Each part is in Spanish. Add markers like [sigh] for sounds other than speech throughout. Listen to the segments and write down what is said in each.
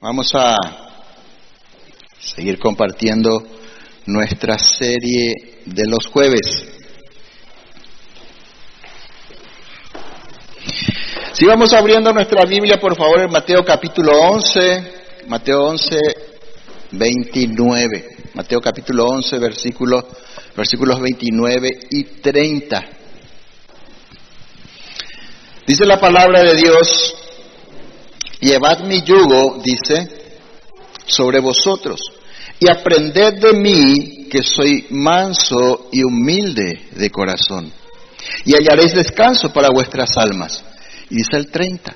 Vamos a seguir compartiendo nuestra serie de los jueves. Si vamos abriendo nuestra Biblia, por favor, en Mateo capítulo 11, Mateo 11, 29. Mateo capítulo 11, versículos, versículos 29 y 30. Dice la palabra de Dios, Llevad mi yugo, dice, sobre vosotros, y aprended de mí, que soy manso y humilde de corazón, y hallaréis descanso para vuestras almas. Dice el 30,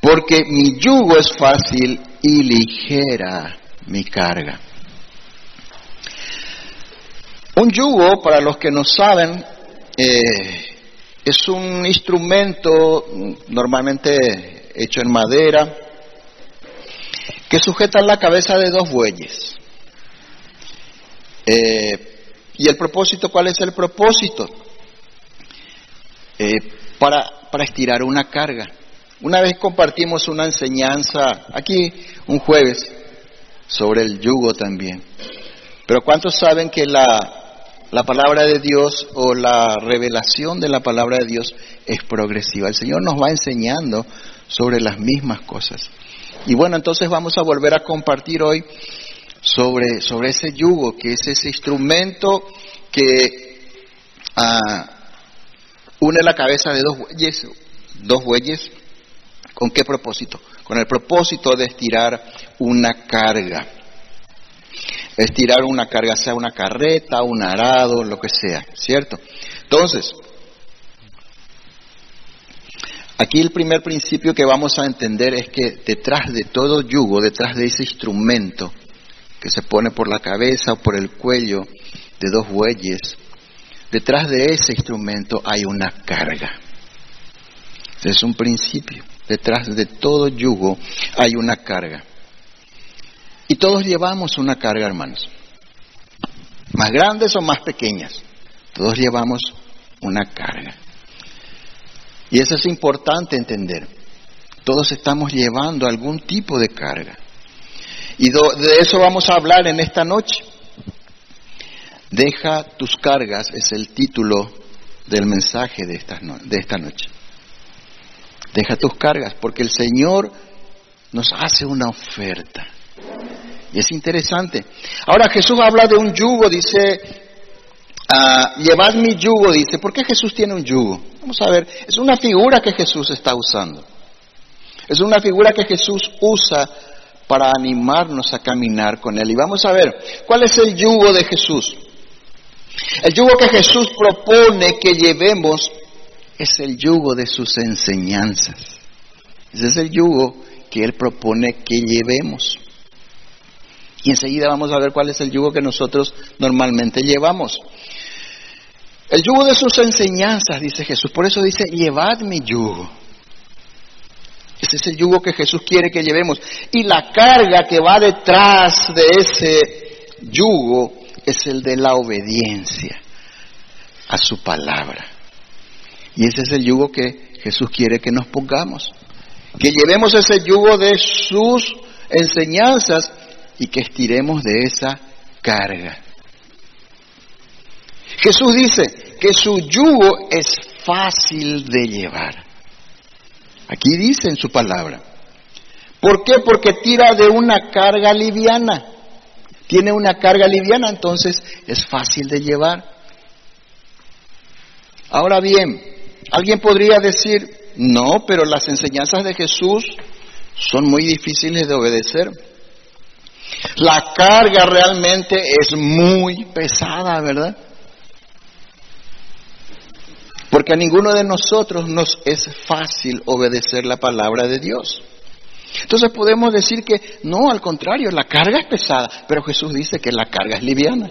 porque mi yugo es fácil y ligera mi carga. Un yugo, para los que no saben, eh, es un instrumento normalmente hecho en madera, que sujeta la cabeza de dos bueyes. Eh, ¿Y el propósito? ¿Cuál es el propósito? Eh, para, para estirar una carga. Una vez compartimos una enseñanza aquí un jueves sobre el yugo también. Pero ¿cuántos saben que la, la palabra de Dios o la revelación de la palabra de Dios es progresiva? El Señor nos va enseñando sobre las mismas cosas. Y bueno, entonces vamos a volver a compartir hoy sobre, sobre ese yugo, que es ese instrumento que ah, une la cabeza de dos bueyes, dos bueyes, ¿con qué propósito? Con el propósito de estirar una carga. Estirar una carga, sea una carreta, un arado, lo que sea, ¿cierto? Entonces, Aquí el primer principio que vamos a entender es que detrás de todo yugo, detrás de ese instrumento que se pone por la cabeza o por el cuello de dos bueyes, detrás de ese instrumento hay una carga. Es un principio. Detrás de todo yugo hay una carga. Y todos llevamos una carga, hermanos. Más grandes o más pequeñas. Todos llevamos una carga. Y eso es importante entender. Todos estamos llevando algún tipo de carga. Y de eso vamos a hablar en esta noche. Deja tus cargas es el título del mensaje de esta, de esta noche. Deja tus cargas porque el Señor nos hace una oferta. Y es interesante. Ahora Jesús habla de un yugo, dice Ah, llevad mi yugo, dice. ¿Por qué Jesús tiene un yugo? Vamos a ver, es una figura que Jesús está usando. Es una figura que Jesús usa para animarnos a caminar con Él. Y vamos a ver, ¿cuál es el yugo de Jesús? El yugo que Jesús propone que llevemos es el yugo de sus enseñanzas. Ese es el yugo que Él propone que llevemos. Y enseguida vamos a ver cuál es el yugo que nosotros normalmente llevamos. El yugo de sus enseñanzas, dice Jesús. Por eso dice, llevad mi yugo. Ese es el yugo que Jesús quiere que llevemos. Y la carga que va detrás de ese yugo es el de la obediencia a su palabra. Y ese es el yugo que Jesús quiere que nos pongamos. Que llevemos ese yugo de sus enseñanzas y que estiremos de esa carga. Jesús dice que su yugo es fácil de llevar. Aquí dice en su palabra. ¿Por qué? Porque tira de una carga liviana. Tiene una carga liviana, entonces es fácil de llevar. Ahora bien, alguien podría decir, no, pero las enseñanzas de Jesús son muy difíciles de obedecer. La carga realmente es muy pesada, ¿verdad? Porque a ninguno de nosotros nos es fácil obedecer la palabra de Dios. Entonces podemos decir que no, al contrario, la carga es pesada, pero Jesús dice que la carga es liviana.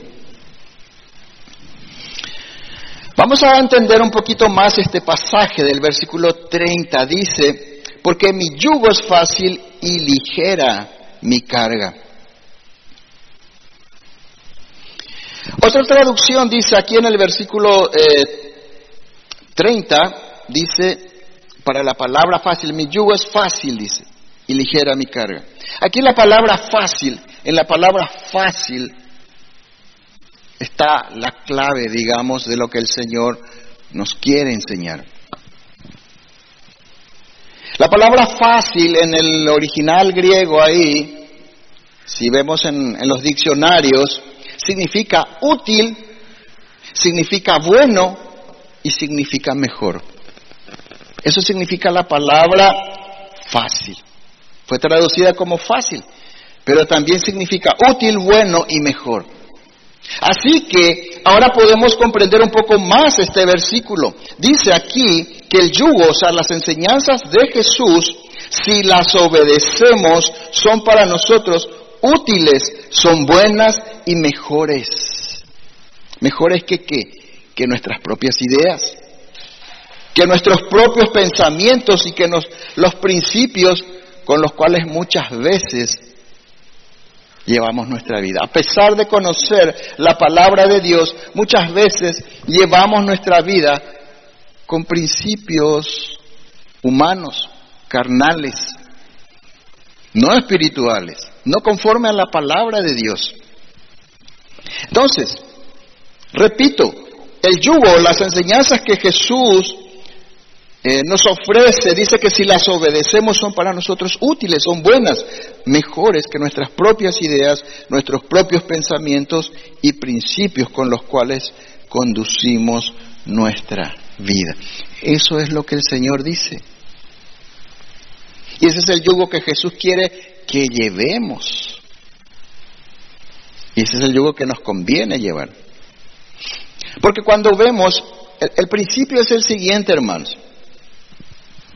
Vamos a entender un poquito más este pasaje del versículo 30. Dice, porque mi yugo es fácil y ligera mi carga. Otra traducción dice aquí en el versículo eh, 30 dice, para la palabra fácil, mi yugo es fácil, dice, y ligera mi carga. Aquí la palabra fácil, en la palabra fácil está la clave, digamos, de lo que el Señor nos quiere enseñar. La palabra fácil en el original griego ahí, si vemos en, en los diccionarios, significa útil, significa bueno y significa mejor. Eso significa la palabra fácil. Fue traducida como fácil, pero también significa útil, bueno y mejor. Así que ahora podemos comprender un poco más este versículo. Dice aquí que el yugo, o sea, las enseñanzas de Jesús, si las obedecemos, son para nosotros útiles, son buenas y mejores. Mejores que qué? Que nuestras propias ideas, que nuestros propios pensamientos y que los principios con los cuales muchas veces llevamos nuestra vida. A pesar de conocer la palabra de Dios, muchas veces llevamos nuestra vida con principios humanos, carnales, no espirituales, no conforme a la palabra de Dios. Entonces, repito, el yugo, las enseñanzas que Jesús eh, nos ofrece, dice que si las obedecemos son para nosotros útiles, son buenas, mejores que nuestras propias ideas, nuestros propios pensamientos y principios con los cuales conducimos nuestra vida. Eso es lo que el Señor dice. Y ese es el yugo que Jesús quiere que llevemos. Y ese es el yugo que nos conviene llevar. Porque cuando vemos, el principio es el siguiente, hermanos.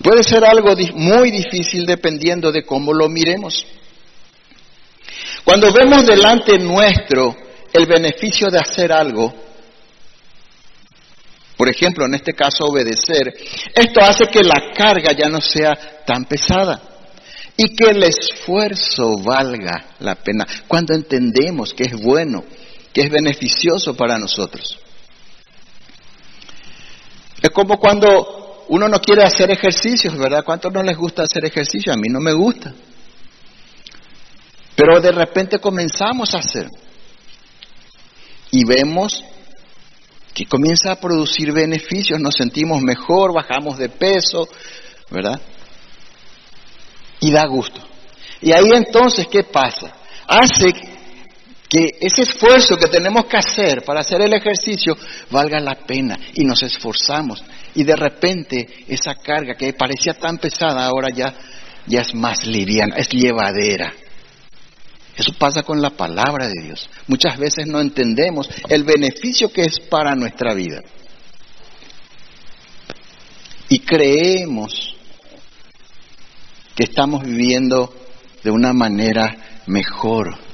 Puede ser algo muy difícil dependiendo de cómo lo miremos. Cuando vemos delante nuestro el beneficio de hacer algo, por ejemplo, en este caso obedecer, esto hace que la carga ya no sea tan pesada y que el esfuerzo valga la pena cuando entendemos que es bueno, que es beneficioso para nosotros. Es como cuando uno no quiere hacer ejercicios, ¿verdad? ¿Cuántos no les gusta hacer ejercicio? A mí no me gusta. Pero de repente comenzamos a hacer. Y vemos que comienza a producir beneficios, nos sentimos mejor, bajamos de peso, ¿verdad? Y da gusto. Y ahí entonces, ¿qué pasa? Hace que ese esfuerzo que tenemos que hacer para hacer el ejercicio valga la pena y nos esforzamos y de repente esa carga que parecía tan pesada ahora ya, ya es más liviana, es llevadera. Eso pasa con la palabra de Dios. Muchas veces no entendemos el beneficio que es para nuestra vida. Y creemos que estamos viviendo de una manera mejor.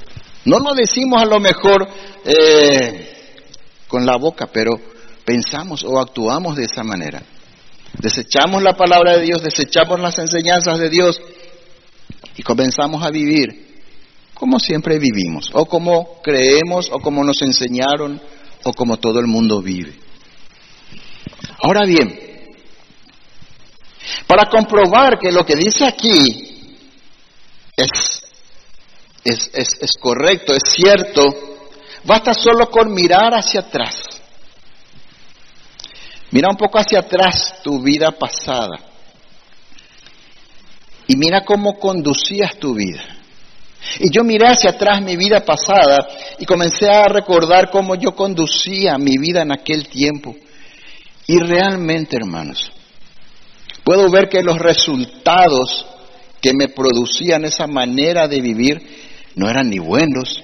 No lo decimos a lo mejor eh, con la boca, pero pensamos o actuamos de esa manera. Desechamos la palabra de Dios, desechamos las enseñanzas de Dios y comenzamos a vivir como siempre vivimos, o como creemos, o como nos enseñaron, o como todo el mundo vive. Ahora bien, para comprobar que lo que dice aquí es, es, es correcto, es cierto, basta solo con mirar hacia atrás Mira un poco hacia atrás tu vida pasada y mira cómo conducías tu vida. Y yo miré hacia atrás mi vida pasada y comencé a recordar cómo yo conducía mi vida en aquel tiempo. Y realmente, hermanos, puedo ver que los resultados que me producían esa manera de vivir no eran ni buenos,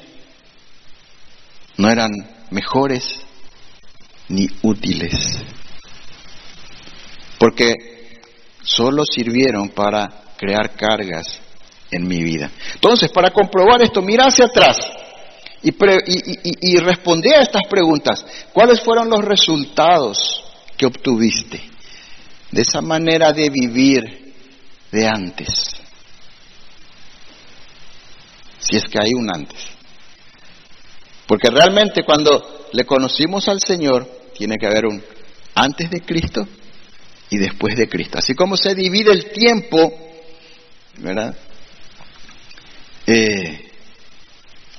no eran mejores, ni útiles porque solo sirvieron para crear cargas en mi vida. Entonces, para comprobar esto, mira hacia atrás y, y, responde a estas preguntas. ¿Cuáles fueron los resultados que obtuviste de esa manera de vivir de antes? Si es que hay un antes. Porque realmente cuando le conocimos al Señor, tiene que haber un antes de Cristo y después de Cristo. Así como se divide el tiempo, ¿verdad? eh,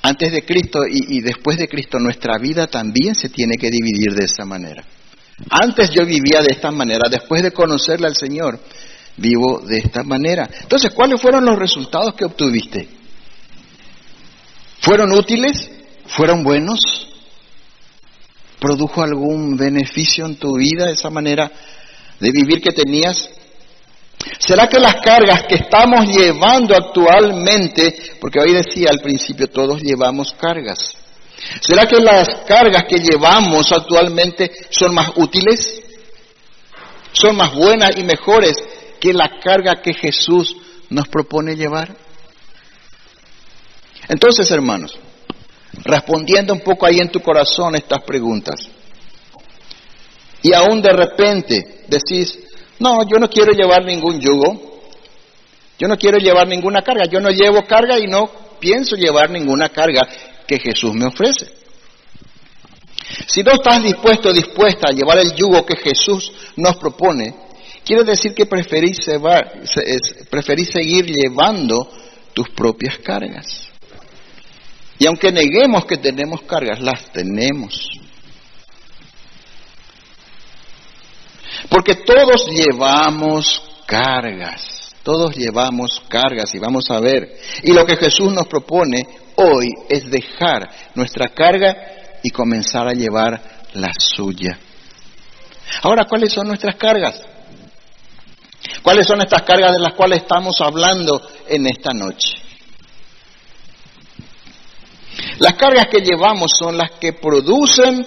antes de Cristo y, y después de Cristo, nuestra vida también se tiene que dividir de esa manera. Antes yo vivía de esta manera, después de conocerle al Señor, vivo de esta manera. Entonces, ¿cuáles fueron los resultados que obtuviste? ¿Fueron útiles? ¿Fueron buenos? ¿Produjo algún beneficio en tu vida esa manera de vivir que tenías? ¿Será que las cargas que estamos llevando actualmente, porque hoy decía al principio, todos llevamos cargas, ¿será que las cargas que llevamos actualmente son más útiles? ¿Son más buenas y mejores que la carga que Jesús nos propone llevar? Entonces, hermanos, respondiendo un poco ahí en tu corazón estas preguntas, y aún de repente decís, no, yo no quiero llevar ningún yugo, yo no quiero llevar ninguna carga, yo no llevo carga y no pienso llevar ninguna carga que Jesús me ofrece. Si no estás dispuesto o dispuesta a llevar el yugo que Jesús nos propone, quiere decir que preferís, preferís seguir llevando tus propias cargas. Y aunque neguemos que tenemos cargas, las tenemos. Porque todos llevamos cargas, todos llevamos cargas y vamos a ver. Y lo que Jesús nos propone hoy es dejar nuestra carga y comenzar a llevar la suya. Ahora, ¿cuáles son nuestras cargas? ¿Cuáles son estas cargas de las cuales estamos hablando en esta noche? Las cargas que llevamos son las que producen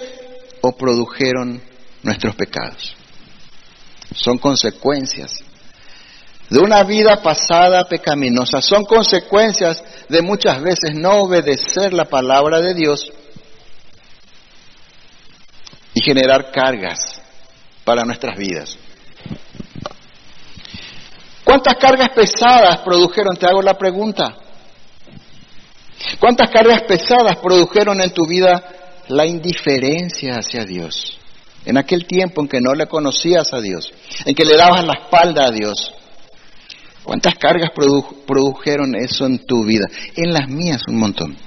o produjeron nuestros pecados. Son consecuencias de una vida pasada pecaminosa. Son consecuencias de muchas veces no obedecer la palabra de Dios y generar cargas para nuestras vidas. ¿Cuántas cargas pesadas produjeron? Te hago la pregunta. ¿Cuántas cargas pesadas produjeron en tu vida la indiferencia hacia Dios? En aquel tiempo en que no le conocías a Dios, en que le dabas la espalda a Dios. ¿Cuántas cargas produjeron eso en tu vida? En las mías un montón.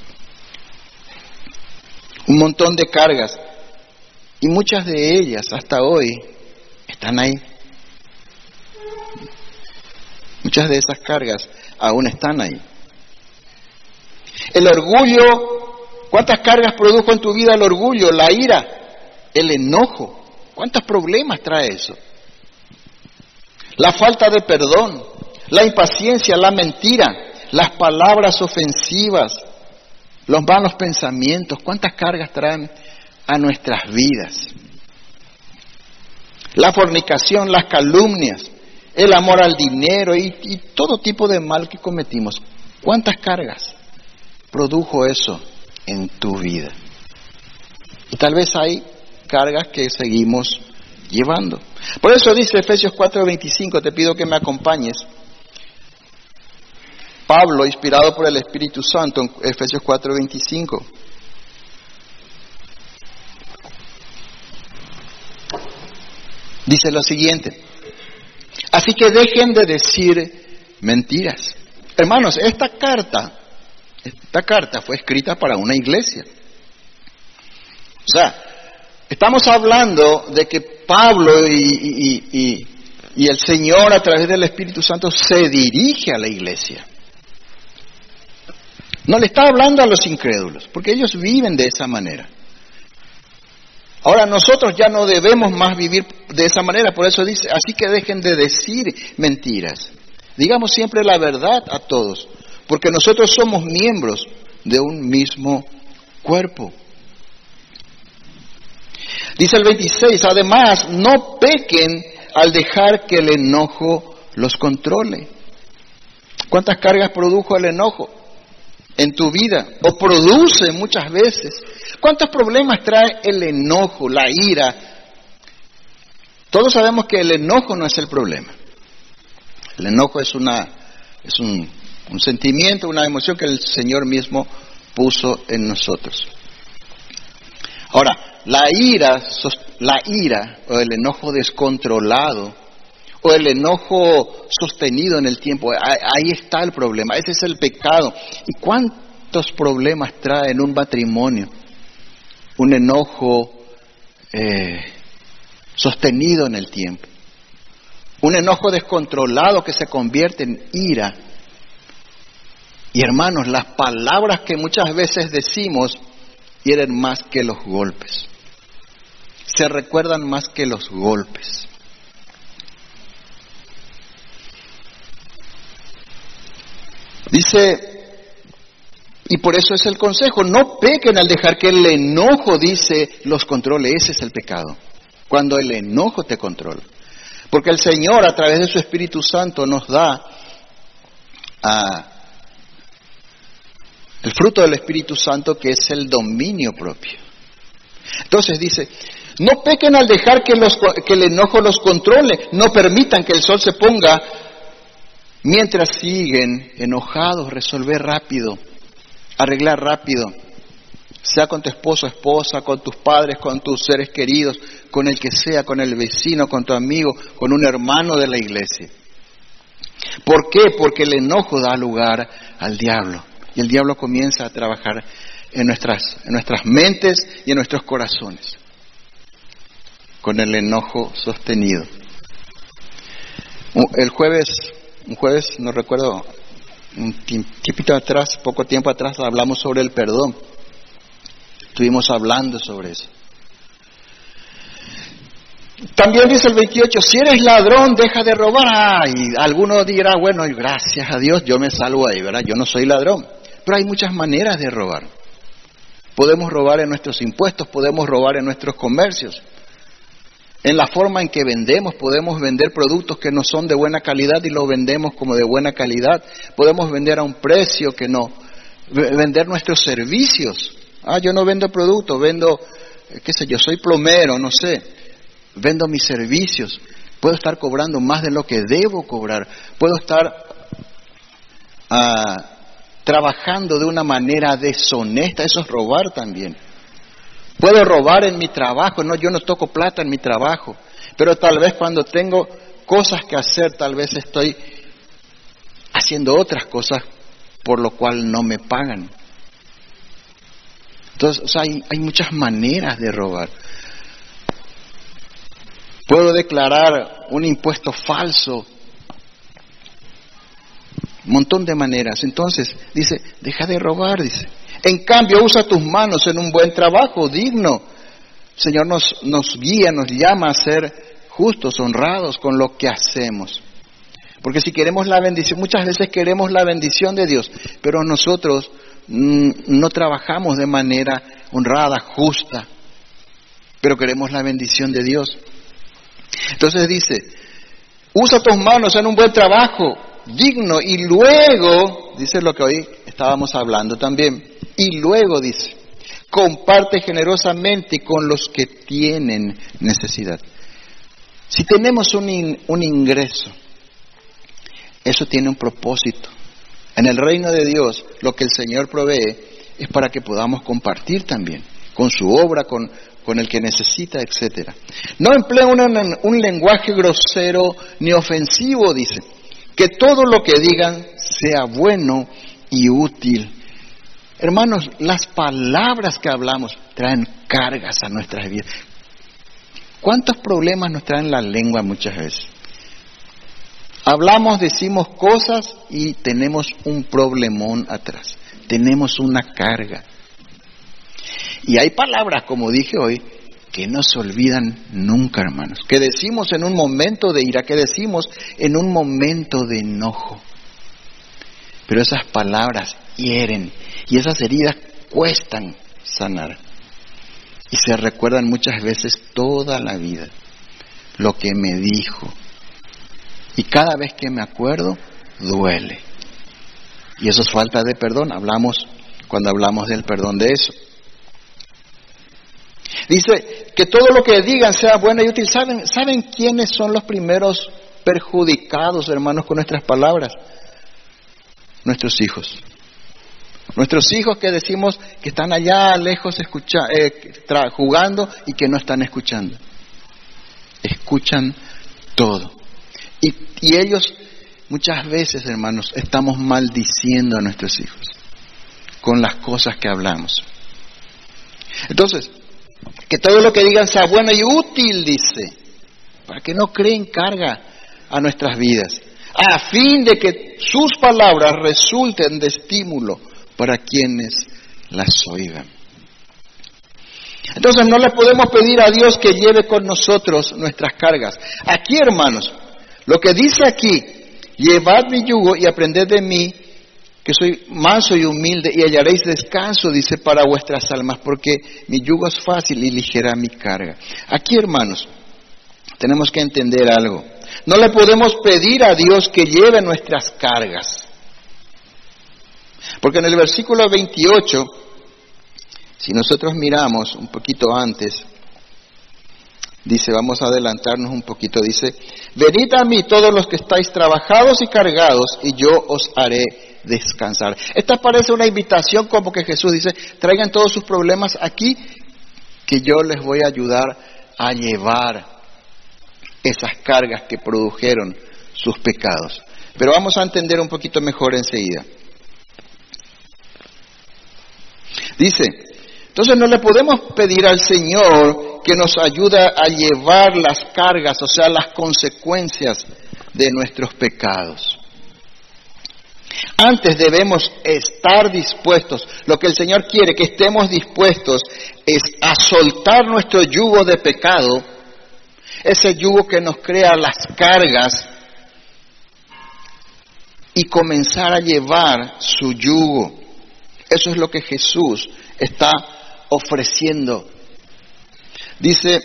Un montón de cargas. Y muchas de ellas hasta hoy están ahí. Muchas de esas cargas aún están ahí. El orgullo, ¿cuántas cargas produjo en tu vida el orgullo, la ira, el enojo? ¿Cuántos problemas trae eso? La falta de perdón, la impaciencia, la mentira, las palabras ofensivas, los malos pensamientos, ¿cuántas cargas traen a nuestras vidas? La fornicación, las calumnias, el amor al dinero y, y todo tipo de mal que cometimos. ¿Cuántas cargas? Produjo eso en tu vida. Y tal vez hay cargas que seguimos llevando. Por eso dice Efesios 4:25, te pido que me acompañes. Pablo, inspirado por el Espíritu Santo, en Efesios 4:25. Dice lo siguiente, así que dejen de decir mentiras. Hermanos, esta carta esta carta fue escrita para una iglesia. O sea, estamos hablando de que Pablo y, el Señor a través del Espíritu Santo se dirige a la iglesia. No le está hablando a los incrédulos, porque ellos viven de esa manera. Ahora nosotros ya no debemos más vivir de esa manera, por eso dice, así que dejen de decir mentiras. Digamos siempre la verdad a todos, porque nosotros somos miembros de un mismo cuerpo. Dice el 26, además, no pequen al dejar que el enojo los controle. ¿Cuántas cargas produjo el enojo en tu vida? O produce muchas veces. ¿Cuántos problemas trae el enojo, la ira? Todos sabemos que el enojo no es el problema. El enojo es una es un un sentimiento, una emoción que el Señor mismo puso en nosotros. Ahora, la ira, la ira o el enojo descontrolado o el enojo sostenido en el tiempo. Ahí está el problema, ese es el pecado. ¿Y cuántos problemas trae en un matrimonio? Un enojo eh, sostenido en el tiempo. Un enojo descontrolado que se convierte en ira. Y hermanos, las palabras que muchas veces decimos hieren más que los golpes. Se recuerdan más que los golpes. Dice, y por eso es el consejo, no pequen al dejar que el enojo, dice, los controle. Ese es el pecado. Cuando el enojo te controla. Porque el Señor a través de su Espíritu Santo nos da ah, el fruto del Espíritu Santo que es el dominio propio. Entonces dice, no pequen al dejar que, los, que el enojo los controle, no permitan que el sol se ponga Mientras siguen enojados, resolver rápido, arreglar rápido, sea con tu esposo, esposa, con tus padres, con tus seres queridos, con el que sea, con el vecino, con tu amigo, con un hermano de la iglesia. ¿Por qué? Porque el enojo da lugar al diablo y el diablo comienza a trabajar en nuestras, en nuestras mentes y en nuestros corazones con el enojo sostenido. El jueves un jueves, no recuerdo, un tiempito atrás, poco tiempo atrás, hablamos sobre el perdón. Estuvimos hablando sobre eso. También dice el 28, si eres ladrón, deja de robar. Y alguno dirá, bueno, gracias a Dios, yo me salvo ahí, ¿verdad? Yo no soy ladrón. Pero hay muchas maneras de robar. Podemos robar en nuestros impuestos, podemos robar en nuestros comercios, en la forma en que vendemos, podemos vender productos que no son de buena calidad y los vendemos como de buena calidad. Podemos vender a un precio que no. Vender nuestros servicios. Ah, yo no vendo productos, vendo, eh, qué sé yo, soy plomero, no sé. Vendo mis servicios. Puedo estar cobrando más de lo que debo cobrar. Puedo estar ah, trabajando de una manera deshonesta. Eso es robar también. Puedo robar en mi trabajo, no, yo no toco plata en mi trabajo, pero tal vez cuando tengo cosas que hacer, tal vez estoy haciendo otras cosas por lo cual no me pagan. Entonces, hay, hay muchas maneras de robar. Puedo declarar un impuesto falso. Montón de maneras. Entonces, dice, deja de robar, dice. En cambio, usa tus manos en un buen trabajo digno. Señor nos, nos guía, nos llama a ser justos, honrados con lo que hacemos. Porque si queremos la bendición, muchas veces queremos la bendición de Dios, pero nosotros mm, no trabajamos de manera honrada, justa, pero queremos la bendición de Dios. Entonces dice, usa tus manos en un buen trabajo, digno, y luego, dice lo que hoy estábamos hablando también, y luego dice, comparte generosamente con los que tienen necesidad. Si tenemos un, un ingreso, eso tiene un propósito. En el reino de Dios, lo que el Señor provee es para que podamos compartir también con su obra, con, con el que necesita, etcétera. No emplea un lenguaje grosero ni ofensivo, dice. Que todo lo que digan sea bueno y útil Hermanos, las palabras que hablamos traen cargas a nuestras vidas. ¿Cuántos problemas nos traen la lengua muchas veces? Hablamos, decimos cosas y tenemos un problemón atrás. Tenemos una carga. Y hay palabras, como dije hoy, que no se olvidan nunca, hermanos. Que decimos en un momento de ira, que decimos en un momento de enojo. Pero esas palabras hieren y esas heridas cuestan sanar. Y se recuerdan muchas veces toda la vida lo que me dijo. Y cada vez que me acuerdo, duele. Y eso es falta de perdón. Hablamos cuando hablamos del perdón de eso. Dice que todo lo que digan sea bueno y útil. ¿Saben, ¿Saben quiénes son los primeros perjudicados, hermanos, con nuestras palabras? Nuestros hijos. Nuestros hijos que decimos que están allá lejos eh, jugando y que no están escuchando. Escuchan todo. Y, y ellos muchas veces, hermanos, estamos maldiciendo a nuestros hijos con las cosas que hablamos. Entonces, que todo lo que digan sea bueno y útil, dice, para que no creen carga a nuestras vidas, a fin de que sus palabras resulten de estímulo para quienes las oigan. Entonces no le podemos pedir a Dios que lleve con nosotros nuestras cargas. Aquí, hermanos, lo que dice aquí, llevad mi yugo y aprended de mí, que soy manso y humilde, y hallaréis descanso, dice, para vuestras almas, porque mi yugo es fácil y ligera mi carga. Aquí, hermanos, tenemos que entender algo. No le podemos pedir a Dios que lleve nuestras cargas. Porque en el versículo 28, si nosotros miramos un poquito antes, dice, vamos a adelantarnos un poquito, dice, venid a mí todos los que estáis trabajados y cargados, y yo os haré descansar. Esta parece una invitación como que Jesús dice, traigan todos sus problemas aquí, que yo les voy a ayudar a llevar esas cargas que produjeron sus pecados. Pero vamos a entender un poquito mejor enseguida. Dice, entonces no le podemos pedir al Señor que nos ayude a llevar las cargas, o sea, las consecuencias de nuestros pecados. Antes debemos estar dispuestos. Lo que el Señor quiere que estemos dispuestos es a soltar nuestro yugo de pecado, ese yugo que nos crea las cargas, y comenzar a llevar su yugo. Eso es lo que Jesús está ofreciendo. Dice,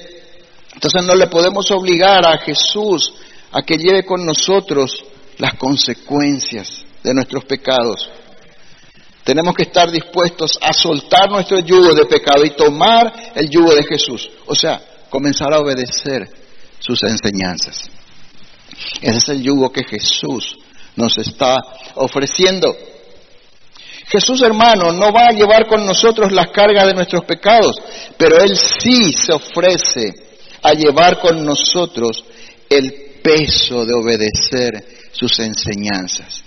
entonces no le podemos obligar a Jesús a que lleve con nosotros las consecuencias de nuestros pecados. Tenemos que estar dispuestos a soltar nuestro yugo de pecado y tomar el yugo de Jesús. O sea, comenzar a obedecer sus enseñanzas. Ese es el yugo que Jesús nos está ofreciendo. Jesús hermano no va a llevar con nosotros las cargas de nuestros pecados, pero Él sí se ofrece a llevar con nosotros el peso de obedecer sus enseñanzas.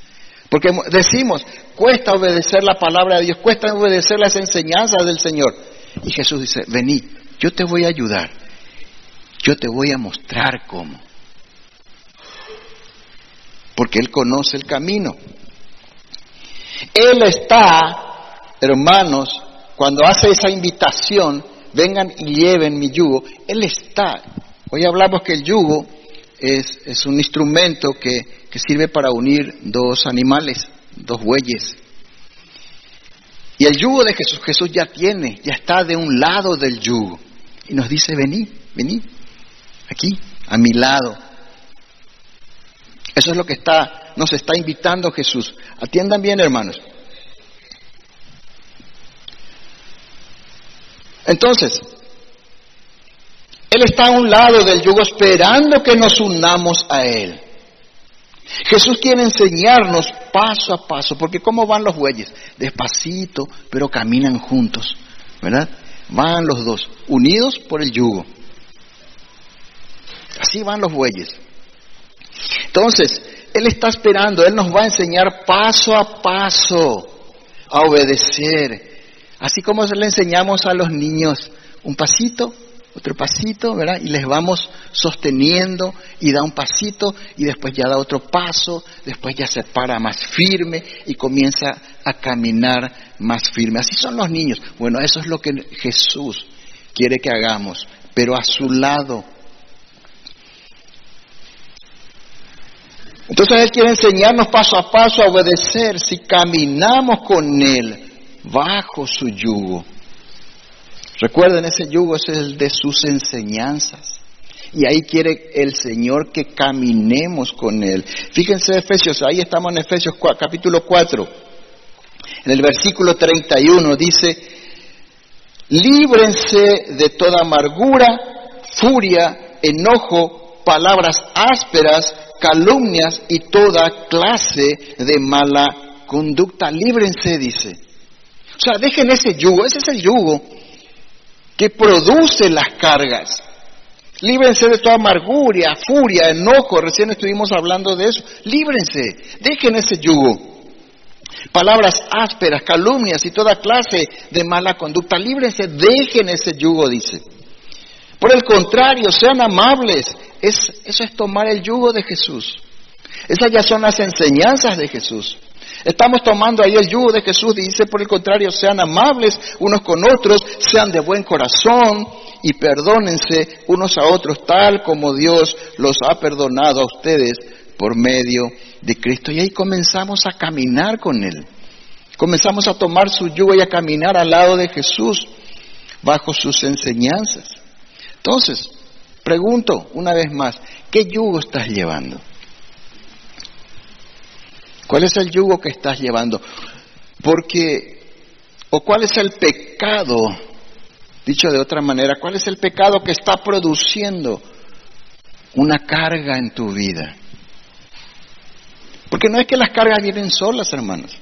Porque decimos, cuesta obedecer la palabra de Dios, cuesta obedecer las enseñanzas del Señor. Y Jesús dice, vení, yo te voy a ayudar, yo te voy a mostrar cómo. Porque Él conoce el camino. Él está, hermanos, cuando hace esa invitación, vengan y lleven mi yugo, Él está. Hoy hablamos que el yugo es, es un instrumento que, que sirve para unir dos animales, dos bueyes. Y el yugo de Jesús, Jesús ya tiene, ya está de un lado del yugo. Y nos dice, vení, vení, aquí, a mi lado. Eso es lo que está, nos está invitando Jesús. Atiendan bien, hermanos. Entonces, Él está a un lado del yugo esperando que nos unamos a Él. Jesús quiere enseñarnos paso a paso, porque ¿cómo van los bueyes? Despacito, pero caminan juntos, ¿verdad? Van los dos, unidos por el yugo. Así van los bueyes. Entonces, Él está esperando, Él nos va a enseñar paso a paso a obedecer. Así como le enseñamos a los niños un pasito, otro pasito, ¿verdad? Y les vamos sosteniendo y da un pasito y después ya da otro paso, después ya se para más firme y comienza a caminar más firme. Así son los niños. Bueno, eso es lo que Jesús quiere que hagamos, pero a su lado. Entonces Él quiere enseñarnos paso a paso a obedecer si caminamos con Él bajo su yugo. Recuerden, ese yugo es el de sus enseñanzas. Y ahí quiere el Señor que caminemos con Él. Fíjense Efesios, ahí estamos en Efesios capítulo 4. En el versículo 31 dice, líbrense de toda amargura, furia, enojo, palabras ásperas, calumnias y toda clase de mala conducta. Líbrense, dice. O sea, dejen ese yugo, ese es el yugo que produce las cargas. Líbrense de toda amargura, furia, enojo. Recién estuvimos hablando de eso. Líbrense. Dejen ese yugo. Palabras ásperas, calumnias y toda clase de mala conducta. Líbrense, dejen ese yugo, dice. Por el contrario, sean amables. Es, eso es tomar el yugo de Jesús. Esas ya son las enseñanzas de Jesús. Estamos tomando ahí el yugo de Jesús dice, por el contrario, sean amables unos con otros, sean de buen corazón y perdónense unos a otros tal como Dios los ha perdonado a ustedes por medio de Cristo. Y ahí comenzamos a caminar con Él. Comenzamos a tomar su yugo y a caminar al lado de Jesús bajo sus enseñanzas. Entonces, pregunto una vez más, ¿qué yugo estás llevando? ¿Cuál es el yugo que estás llevando? Porque, o cuál es el pecado, dicho de otra manera, cuál es el pecado que está produciendo una carga en tu vida. Porque no es que las cargas vienen solas, hermanos.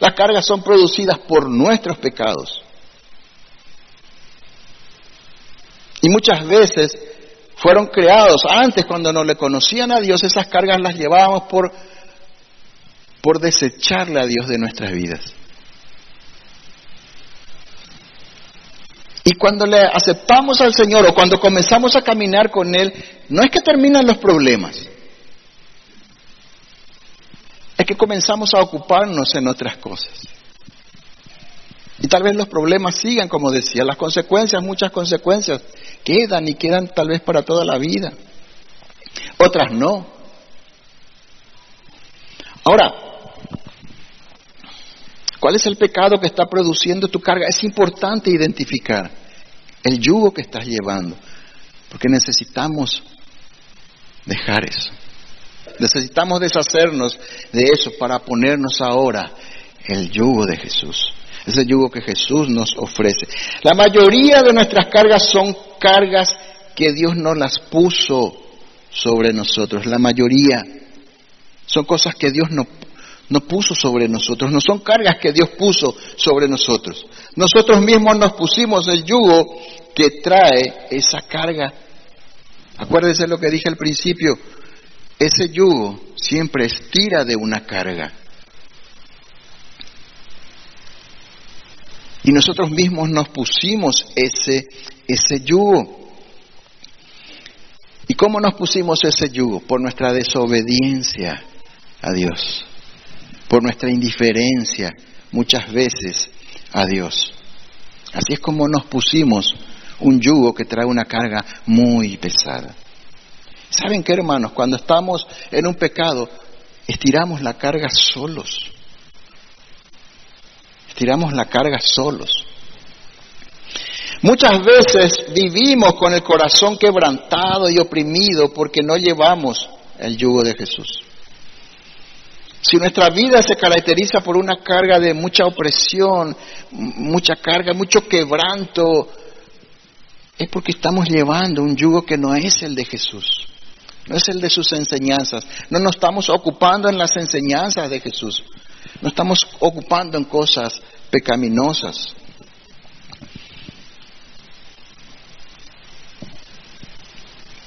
Las cargas son producidas por nuestros pecados. Y muchas veces fueron creados antes cuando no le conocían a Dios, esas cargas las llevábamos por por desecharle a Dios de nuestras vidas. Y cuando le aceptamos al Señor o cuando comenzamos a caminar con Él, no es que terminan los problemas, es que comenzamos a ocuparnos en otras cosas. Y tal vez los problemas sigan, como decía, las consecuencias, muchas consecuencias, quedan y quedan tal vez para toda la vida. Otras no. Ahora, ¿Cuál es el pecado que está produciendo tu carga? Es importante identificar el yugo que estás llevando, porque necesitamos dejar eso. Necesitamos deshacernos de eso para ponernos ahora el yugo de Jesús, ese yugo que Jesús nos ofrece. La mayoría de nuestras cargas son cargas que Dios no las puso sobre nosotros, la mayoría son cosas que Dios no no puso sobre nosotros, no son cargas que Dios puso sobre nosotros. Nosotros mismos nos pusimos el yugo que trae esa carga. Acuérdense lo que dije al principio, ese yugo siempre estira de una carga. Y nosotros mismos nos pusimos ese, ese yugo. ¿Y cómo nos pusimos ese yugo? Por nuestra desobediencia a Dios por nuestra indiferencia muchas veces a Dios. Así es como nos pusimos un yugo que trae una carga muy pesada. ¿Saben qué, hermanos? Cuando estamos en un pecado, estiramos la carga solos. Estiramos la carga solos. Muchas veces vivimos con el corazón quebrantado y oprimido porque no llevamos el yugo de Jesús. Si nuestra vida se caracteriza por una carga de mucha opresión, mucha carga, mucho quebranto, es porque estamos llevando un yugo que no es el de Jesús, no es el de sus enseñanzas. No nos estamos ocupando en las enseñanzas de Jesús, no estamos ocupando en cosas pecaminosas.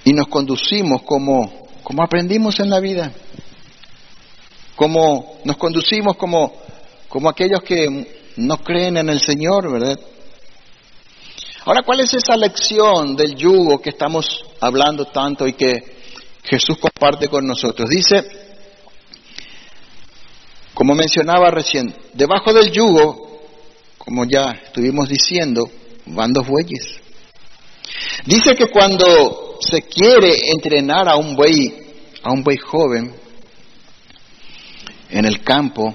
Y nos conducimos como, como aprendimos en la vida como nos conducimos como, como aquellos que no creen en el Señor, ¿verdad? Ahora, ¿cuál es esa lección del yugo que estamos hablando tanto y que Jesús comparte con nosotros? Dice, como mencionaba recién, debajo del yugo, como ya estuvimos diciendo, van dos bueyes. Dice que cuando se quiere entrenar a un buey, a un buey joven, en el campo,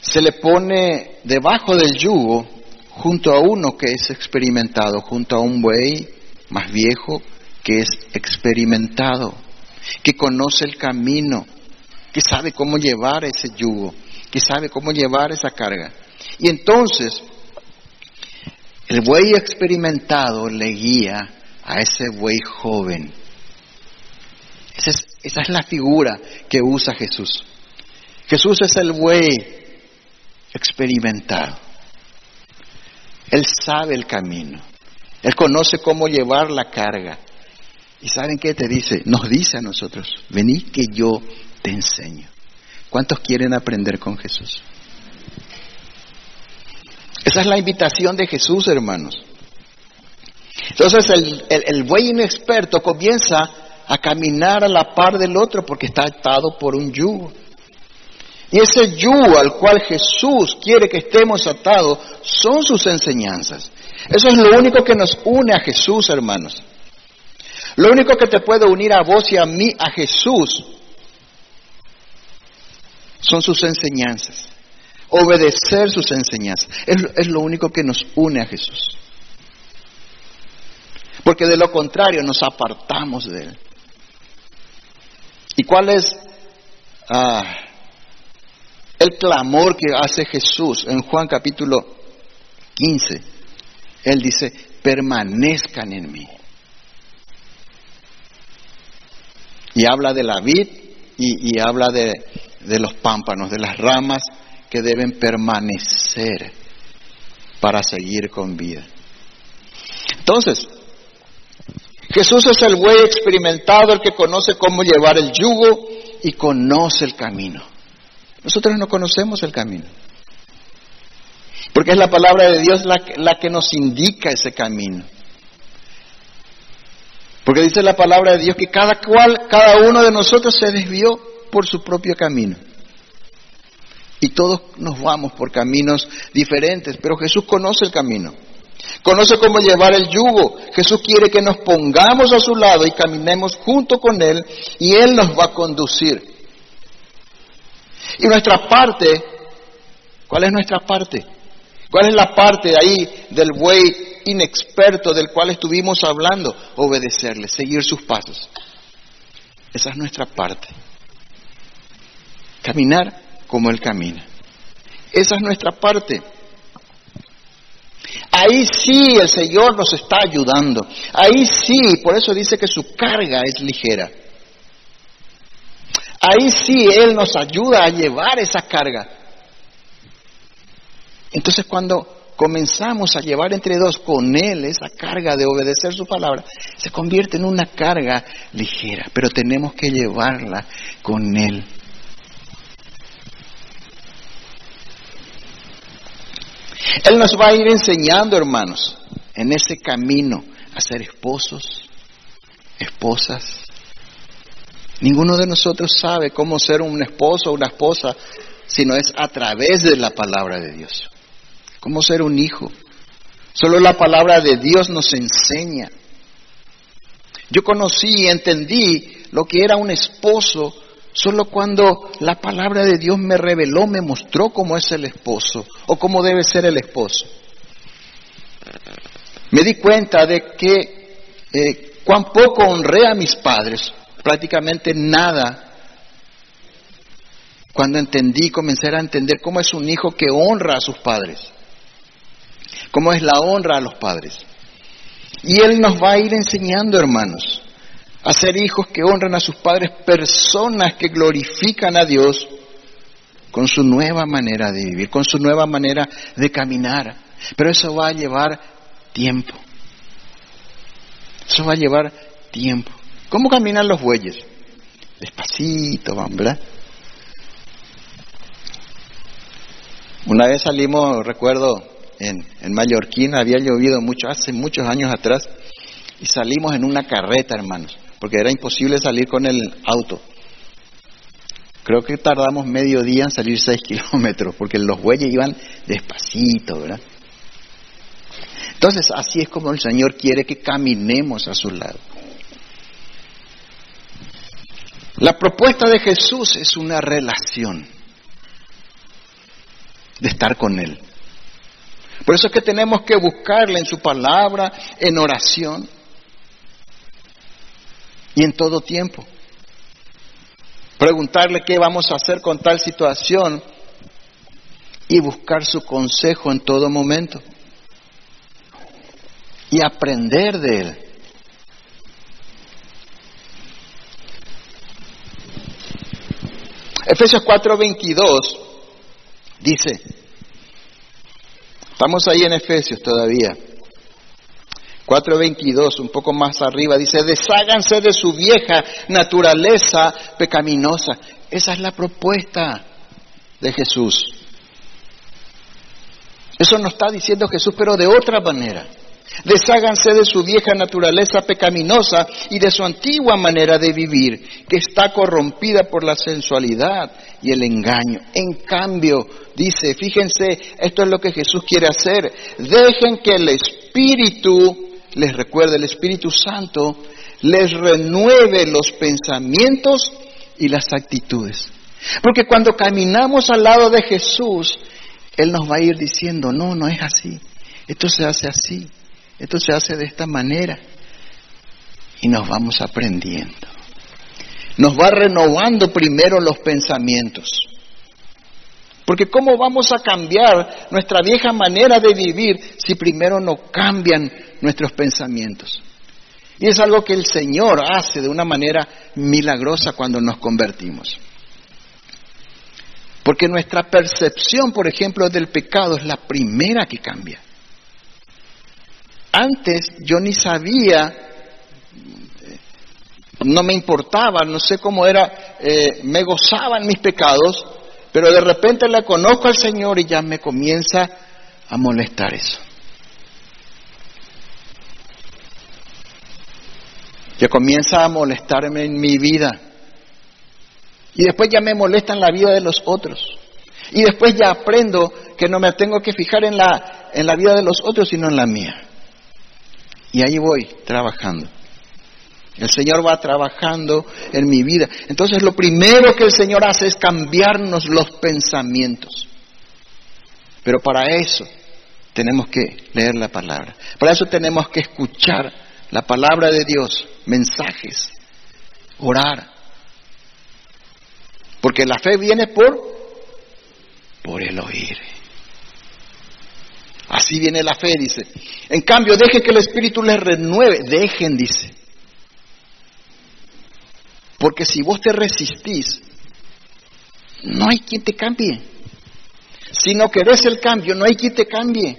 se le pone debajo del yugo junto a uno que es experimentado, junto a un buey más viejo que es experimentado, que conoce el camino, que sabe cómo llevar ese yugo, que sabe cómo llevar esa carga. Y entonces, el buey experimentado le guía a ese buey joven. Esa es, la figura que usa Jesús. Jesús es el buey experimentado. Él sabe el camino. Él conoce cómo llevar la carga. ¿Y saben qué te dice? Nos dice a nosotros, vení que yo te enseño. ¿Cuántos quieren aprender con Jesús? Esa es la invitación de Jesús, hermanos. Entonces el, el, buey inexperto comienza a caminar a la par del otro porque está atado por un yugo. Y ese yugo al cual Jesús quiere que estemos atados son sus enseñanzas. Eso es lo único que nos une a Jesús, hermanos. Lo único que te puede unir a vos y a mí, a Jesús, son sus enseñanzas. Obedecer sus enseñanzas. Es, es lo único que nos une a Jesús. Porque de lo contrario nos apartamos de Él. ¿Y cuál es ah, el clamor que hace Jesús en Juan capítulo 15? Él dice, permanezcan en mí. Y habla de la vid y, habla de, de los pámpanos, de las ramas que deben permanecer para seguir con vida. Entonces, Jesús es el buey experimentado, el que conoce cómo llevar el yugo y conoce el camino. Nosotros no conocemos el camino. Porque es la palabra de Dios la, la que nos indica ese camino. Porque dice la palabra de Dios que cada cual, cada uno de nosotros se desvió por su propio camino. Y todos nos vamos por caminos diferentes, pero Jesús conoce el camino. Conoce cómo llevar el yugo. Jesús quiere que nos pongamos a su lado y caminemos junto con Él y Él nos va a conducir. Y nuestra parte, ¿cuál es nuestra parte? ¿Cuál es la parte ahí del buey inexperto del cual estuvimos hablando, obedecerle, seguir sus pasos. Esa es nuestra parte. Caminar como Él camina. Esa es nuestra parte. Ahí sí el Señor nos está ayudando. Ahí sí, por eso dice que su carga es ligera. Ahí sí Él nos ayuda a llevar esa carga. Entonces cuando comenzamos a llevar entre dos con Él esa carga de obedecer su palabra, se convierte en una carga ligera, pero tenemos que llevarla con Él. Él nos va a ir enseñando, hermanos, en ese camino a ser esposos, esposas. Ninguno de nosotros sabe cómo ser un esposo o una esposa si no es a través de la palabra de Dios cómo ser un hijo. Solo la palabra de Dios nos enseña. Yo conocí y entendí lo que era un esposo solo cuando la palabra de Dios me reveló, me mostró cómo es el esposo o cómo debe ser el esposo. Me di cuenta de que eh, cuán poco honré a mis padres, prácticamente nada, cuando entendí, comencé a entender cómo es un hijo que honra a sus padres cómo es la honra a los padres. Y Él nos va a ir enseñando, hermanos, a ser hijos que honran a sus padres, personas que glorifican a Dios con su nueva manera de vivir, con su nueva manera de caminar. Pero eso va a llevar tiempo. Eso va a llevar tiempo. ¿Cómo caminan los bueyes? Despacito, ¿verdad? Una vez salimos, recuerdo, en, en Mallorquín, había llovido mucho, hace muchos años atrás, y salimos en una carreta, hermanos, porque era imposible salir con el auto. Creo que tardamos medio día en salir seis [laughs] kilómetros, porque los bueyes iban despacito, ¿verdad? Entonces, así es como el Señor quiere que caminemos a su lado. La propuesta de Jesús es una relación de estar con Él. Por eso es que tenemos que buscarle en su palabra, en oración y en todo tiempo. Preguntarle qué vamos a hacer con tal situación y buscar su consejo en todo momento. Y aprender de él. Efesios 4:22 dice, Estamos ahí en Efesios todavía. 4.22, un poco más arriba, dice, desháganse de su vieja naturaleza pecaminosa. Esa es la propuesta de Jesús. Eso nos está diciendo Jesús, pero de otra manera. Desháganse de su vieja naturaleza pecaminosa y de su antigua manera de vivir, que está corrompida por la sensualidad y el engaño. En cambio, dice, fíjense, esto es lo que Jesús quiere hacer. Dejen que el Espíritu, les recuerde, el Espíritu Santo, les renueve los pensamientos y las actitudes. Porque cuando caminamos al lado de Jesús, Él nos va a ir diciendo, no, no es así, esto se hace así, esto se hace de esta manera. Y nos vamos aprendiendo. Nos va renovando primero los pensamientos. Porque ¿cómo vamos a cambiar nuestra vieja manera de vivir si primero no cambian nuestros pensamientos? Y es algo que el Señor hace de una manera milagrosa cuando nos convertimos. Porque nuestra percepción, por ejemplo, del pecado es la primera que cambia. Antes yo ni sabía, no me importaba, no sé cómo era, eh, me gozaban mis pecados, pero de repente le conozco al Señor y ya me comienza a molestar eso. Ya comienza a molestarme en mi vida. Y después ya me molesta en la vida de los otros. Y después ya aprendo que no me tengo que fijar en la, en la vida de los otros, sino en la mía. Y ahí voy, trabajando. El Señor va trabajando en mi vida. Entonces lo primero que el Señor hace es cambiarnos los pensamientos. Pero para eso tenemos que leer la palabra. Para eso tenemos que escuchar la palabra de Dios, mensajes, orar. Porque la fe viene por por el oír. Así viene la fe, dice. En cambio, deje que el Espíritu les renueve. Dejen, dice. Porque si vos te resistís, no hay quien te cambie. Si no querés el cambio, no hay quien te cambie.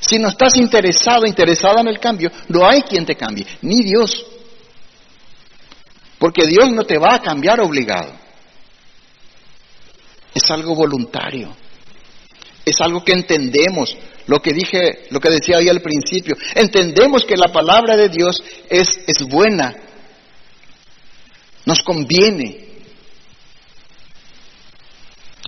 Si no estás interesado, interesada en el cambio, no hay quien te cambie, ni Dios. Porque Dios no te va a cambiar obligado. Es algo voluntario. Es algo que entendemos, lo que dije, lo que decía ahí al principio. Entendemos que la palabra de Dios es, es buena, nos conviene.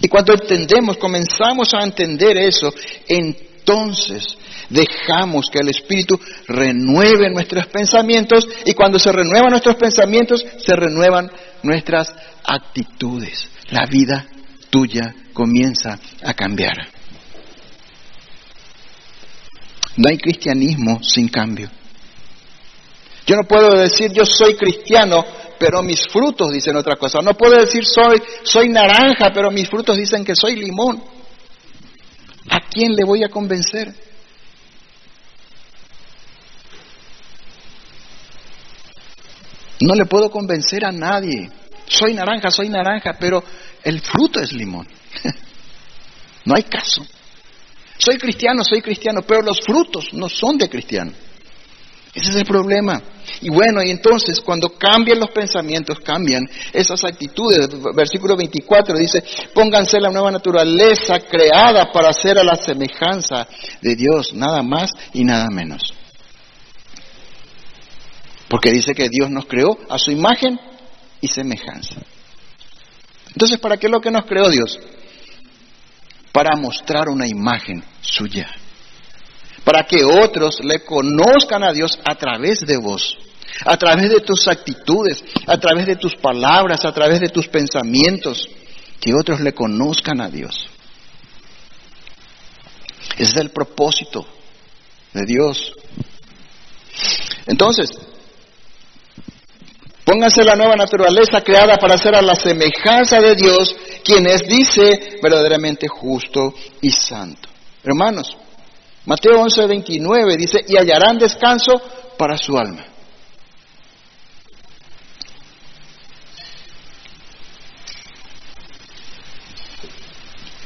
Y cuando entendemos, comenzamos a entender eso, entonces dejamos que el Espíritu renueve nuestros pensamientos y cuando se renuevan nuestros pensamientos, se renuevan nuestras actitudes. La vida tuya comienza a cambiar. No hay cristianismo sin cambio. Yo no puedo decir yo soy cristiano, pero mis frutos dicen otra cosa. No puedo decir soy, soy naranja, pero mis frutos dicen que soy limón. ¿A quién le voy a convencer? No le puedo convencer a nadie. Soy naranja, soy naranja, pero el fruto es limón. [laughs] no hay caso. Soy cristiano, soy cristiano, pero los frutos no son de cristiano. Ese es el problema. Y bueno, y entonces cuando cambian los pensamientos, cambian esas actitudes. Versículo 24 dice, pónganse la nueva naturaleza creada para ser a la semejanza de Dios, nada más y nada menos. Porque dice que Dios nos creó a su imagen y semejanza. Entonces, ¿para qué es lo que nos creó Dios? Para mostrar una imagen suya. Para que otros le conozcan a Dios a través de vos, a través de tus actitudes, a través de tus palabras, a través de tus pensamientos. Que otros le conozcan a Dios. Ese es el propósito de Dios. Entonces, Pónganse la nueva naturaleza creada para ser a la semejanza de Dios, quien es, dice, verdaderamente justo y santo. Hermanos, Mateo 11, 29 dice, y hallarán descanso para su alma.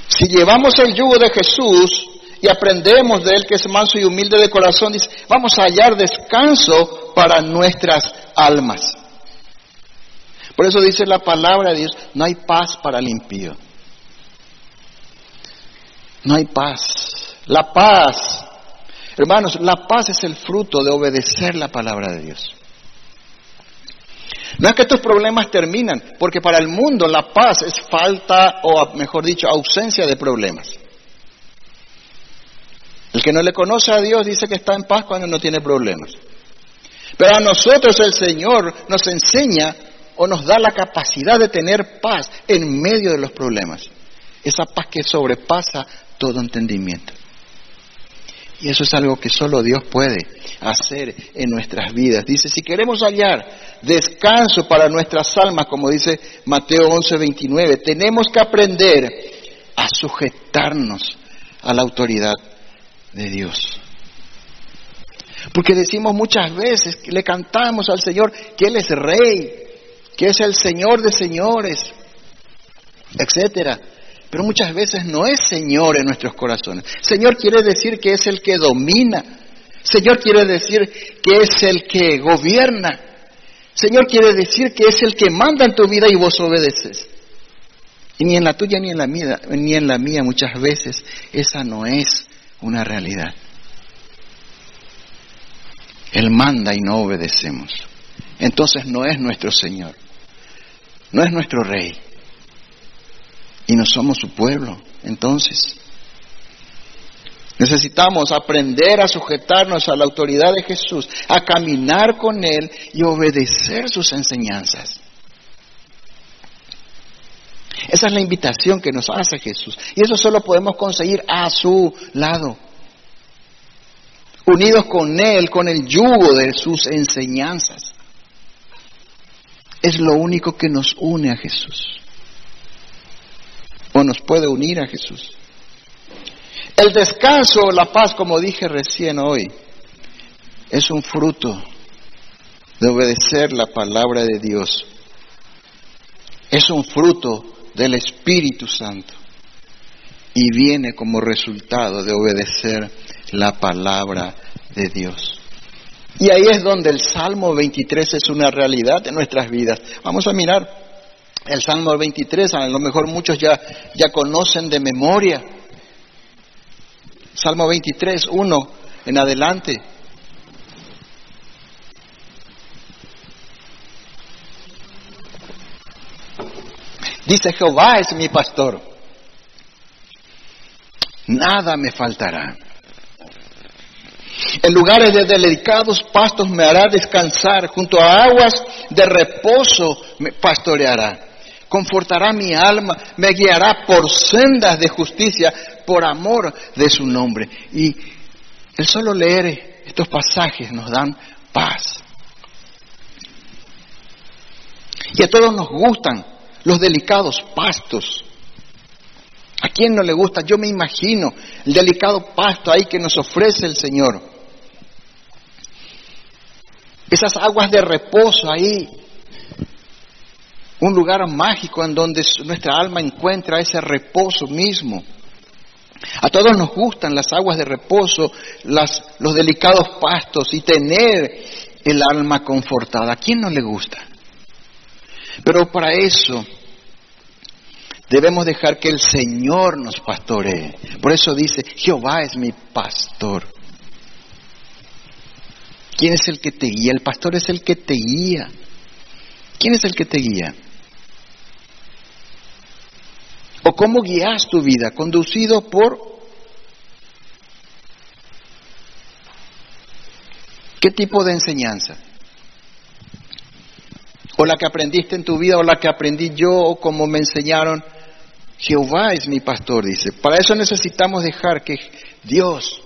Si llevamos el yugo de Jesús y aprendemos de Él que es manso y humilde de corazón, dice, vamos a hallar descanso para nuestras almas. Por eso dice la palabra de Dios, no hay paz para el impío. No hay paz. La paz, hermanos, la paz es el fruto de obedecer la palabra de Dios. No es que tus problemas terminan, porque para el mundo la paz es falta o, mejor dicho, ausencia de problemas. El que no le conoce a Dios dice que está en paz cuando no tiene problemas. Pero a nosotros el Señor nos enseña o nos da la capacidad de tener paz en medio de los problemas. Esa paz que sobrepasa todo entendimiento. Y eso es algo que solo Dios puede hacer en nuestras vidas. Dice, si queremos hallar descanso para nuestras almas, como dice Mateo 11, 29, tenemos que aprender a sujetarnos a la autoridad de Dios. Porque decimos muchas veces, le cantamos al Señor que Él es rey, que es el Señor de señores, etcétera pero muchas veces no es Señor en nuestros corazones. Señor quiere decir que es el que domina. Señor quiere decir que es el que gobierna. Señor quiere decir que es el que manda en tu vida y vos obedeces. Y ni en la tuya ni en la mía, ni en la mía muchas veces esa no es una realidad. Él manda y no obedecemos. Entonces no es nuestro Señor, no es nuestro Rey y no somos su pueblo. Entonces, necesitamos aprender a sujetarnos a la autoridad de Jesús, a caminar con Él y obedecer sus enseñanzas. Esa es la invitación que nos hace Jesús. Y eso solo podemos conseguir a su lado. Unidos con Él, con el yugo de sus enseñanzas. Es lo único que nos une a Jesús o nos puede unir a Jesús. El descanso o la paz, como dije recién hoy, es un fruto de obedecer la palabra de Dios. Es un fruto del Espíritu Santo y viene como resultado de obedecer la palabra de Dios. Y ahí es donde el Salmo 23 es una realidad en nuestras vidas. Vamos a mirar el Salmo 23, a lo mejor muchos ya, ya conocen de memoria. Salmo 23, 1 en adelante. Dice Jehová es mi pastor. Nada me faltará. En lugares de delicados pastos me hará descansar, junto a aguas de reposo me pastoreará confortará mi alma, me guiará por sendas de justicia, por amor de su nombre. Y el solo leer estos pasajes nos dan paz. Y a todos nos gustan los delicados pastos. ¿A quién no le gusta? Yo me imagino el delicado pasto ahí que nos ofrece el Señor. Esas aguas de reposo ahí un lugar mágico en donde nuestra alma encuentra ese reposo mismo. A todos nos gustan las aguas de reposo, los delicados pastos y tener el alma confortada. ¿A quién no le gusta? Pero para eso debemos dejar que el Señor nos pastoree. Por eso dice, Jehová es mi pastor. ¿Quién es el que te guía? El pastor es el que te guía. ¿Quién es el que te guía? ¿O cómo guías tu vida? Conducido por... ¿Qué tipo de enseñanza? O la que aprendiste en tu vida, o la que aprendí yo, o como me enseñaron. Jehová es mi pastor, dice. Para eso necesitamos dejar que Dios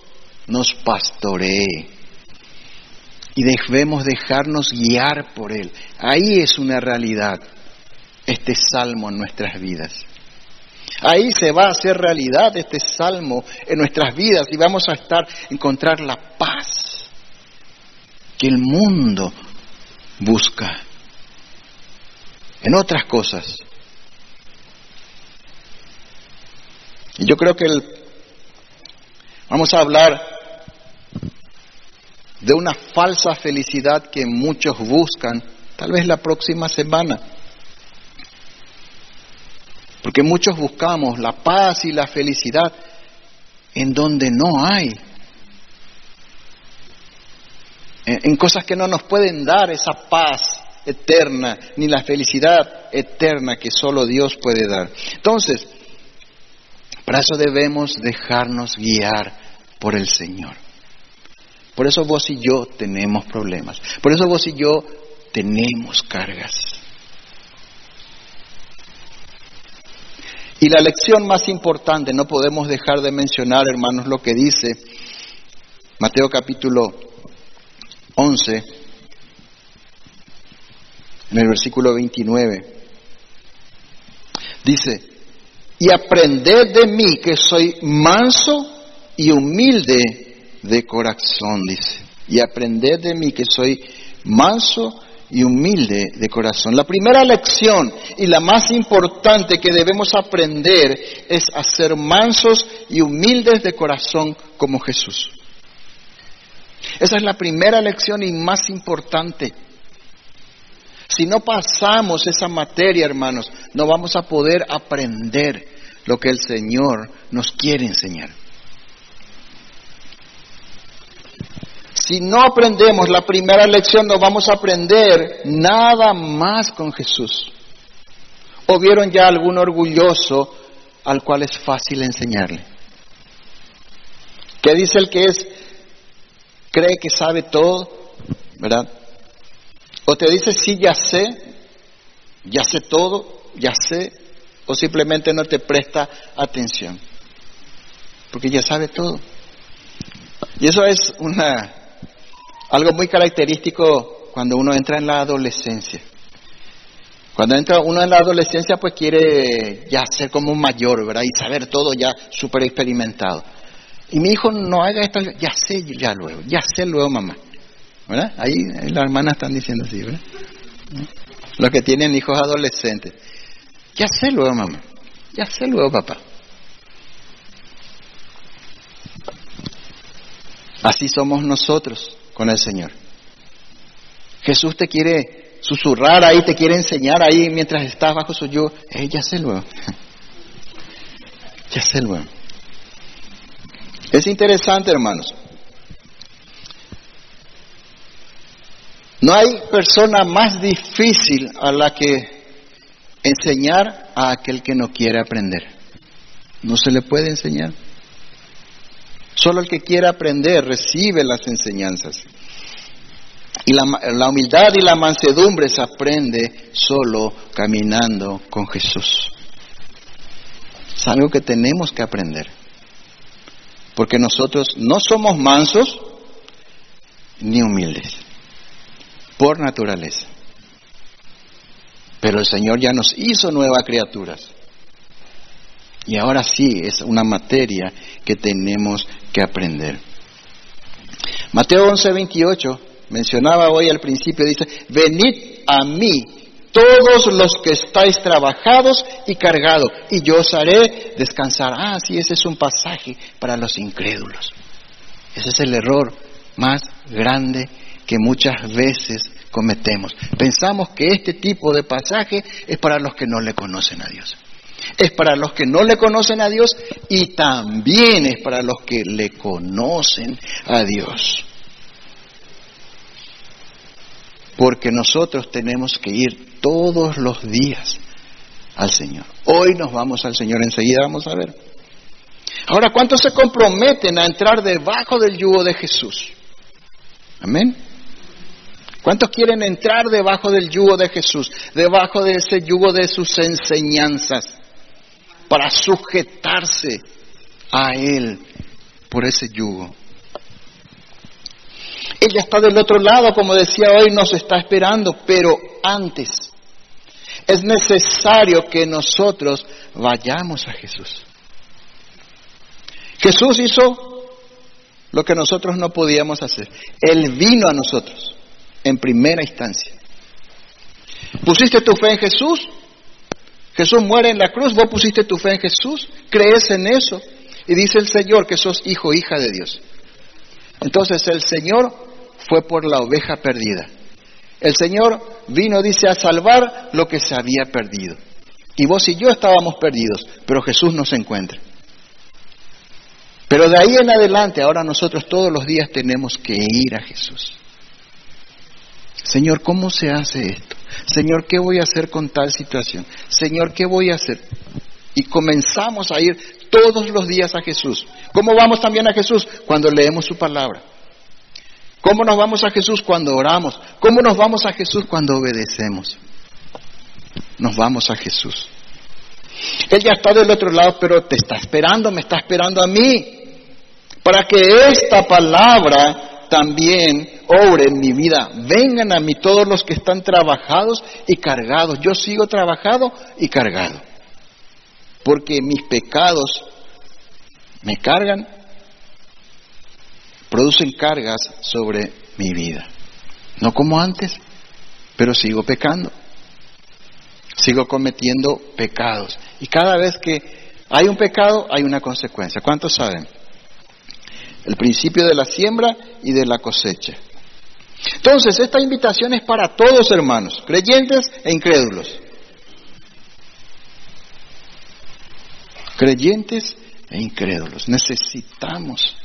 nos pastoree. Y debemos dejarnos guiar por Él. Ahí es una realidad este salmo en nuestras vidas. Ahí se va a hacer realidad este salmo en nuestras vidas y vamos a estar encontrar la paz que el mundo busca en otras cosas. Y yo creo que el Vamos a hablar de una falsa felicidad que muchos buscan, tal vez la próxima semana. Porque muchos buscamos la paz y la felicidad en donde no hay. En, cosas que no nos pueden dar esa paz eterna, ni la felicidad eterna que solo Dios puede dar. Entonces, para eso debemos dejarnos guiar por el Señor. Por eso vos y yo tenemos problemas. Por eso vos y yo tenemos cargas. Y la lección más importante, no podemos dejar de mencionar, hermanos, lo que dice Mateo capítulo 11, en el versículo 29. Dice, y aprended de mí que soy manso y humilde de corazón, dice. Y aprended de mí que soy manso y humilde de corazón. La primera lección y la más importante que debemos aprender es a ser mansos y humildes de corazón como Jesús. Esa es la primera lección y más importante. Si no pasamos esa materia, hermanos, no vamos a poder aprender lo que el Señor nos quiere enseñar. Si no aprendemos la primera lección, no vamos a aprender nada más con Jesús. ¿O vieron ya algún orgulloso al cual es fácil enseñarle? ¿Qué dice el que es, cree que sabe todo, verdad? O te dice, sí, ya sé, ya sé todo, ya sé, o simplemente no te presta atención, porque ya sabe todo. Y eso es una algo muy característico cuando uno entra en la adolescencia. Cuando entra uno en la adolescencia, pues quiere ya ser como un mayor, ¿verdad? Y saber todo ya súper experimentado. Y mi hijo no haga esto, ya sé ya luego, ya sé luego mamá. Ahí las hermanas están diciendo así, ¿verdad? Los que tienen hijos adolescentes. Ya sé luego mamá, ya sé luego papá. Así somos nosotros con el Señor. Jesús te quiere susurrar ahí, te quiere enseñar ahí mientras estás bajo su yugo. Eh, ya sé luego. [laughs] ya sé luego. Es interesante, hermanos. No hay persona más difícil a la que enseñar a aquel que no quiere aprender. No se le puede enseñar. Solo el que quiere aprender recibe las enseñanzas. Y la, humildad y la mansedumbre se aprende solo caminando con Jesús. Es algo que tenemos que aprender. Porque nosotros no somos mansos ni humildes, por naturaleza. Pero el Señor ya nos hizo nuevas criaturas. Y ahora sí es una materia que tenemos que aprender. Mateo 11, 28 mencionaba hoy al principio, dice, venid a mí todos los que estáis trabajados y cargados, y yo os haré descansar. Ah, sí, ese es un pasaje para los incrédulos. Ese es el error más grande que muchas veces cometemos. Pensamos que este tipo de pasaje es para los que no le conocen a Dios. Es para los que no le conocen a Dios y también es para los que le conocen a Dios. Porque nosotros tenemos que ir todos los días al Señor. Hoy nos vamos al Señor, enseguida vamos a ver. Ahora, ¿cuántos se comprometen a entrar debajo del yugo de Jesús? Amén. ¿Cuántos quieren entrar debajo del yugo de Jesús? Debajo de ese yugo de sus enseñanzas para sujetarse a Él por ese yugo. Ella está del otro lado, como decía hoy, nos está esperando, pero antes es necesario que nosotros vayamos a Jesús. Jesús hizo lo que nosotros no podíamos hacer. Él vino a nosotros en primera instancia. ¿Pusiste tu fe en Jesús? Jesús muere en la cruz, vos pusiste tu fe en Jesús, crees en eso y dice el Señor que sos hijo, hija de Dios. Entonces el Señor fue por la oveja perdida. El Señor vino, dice, a salvar lo que se había perdido. Y vos y yo estábamos perdidos, pero Jesús nos encuentra. Pero de ahí en adelante, ahora nosotros todos los días tenemos que ir a Jesús. Señor, ¿cómo se hace esto? Señor, ¿qué voy a hacer con tal situación? Señor, ¿qué voy a hacer? Y comenzamos a ir todos los días a Jesús. ¿Cómo vamos también a Jesús? Cuando leemos su palabra. ¿Cómo nos vamos a Jesús cuando oramos? ¿Cómo nos vamos a Jesús cuando obedecemos? Nos vamos a Jesús. Él ya está del otro lado, pero te está esperando, me está esperando a mí, para que esta palabra también obre en mi vida. Vengan a mí todos los que están trabajados y cargados. Yo sigo trabajado y cargado, porque mis pecados me cargan producen cargas sobre mi vida. No como antes, pero sigo pecando. Sigo cometiendo pecados. Y cada vez que hay un pecado, hay una consecuencia. ¿Cuántos saben? El principio de la siembra y de la cosecha. Entonces, esta invitación es para todos, hermanos, creyentes e incrédulos. Creyentes e incrédulos. Necesitamos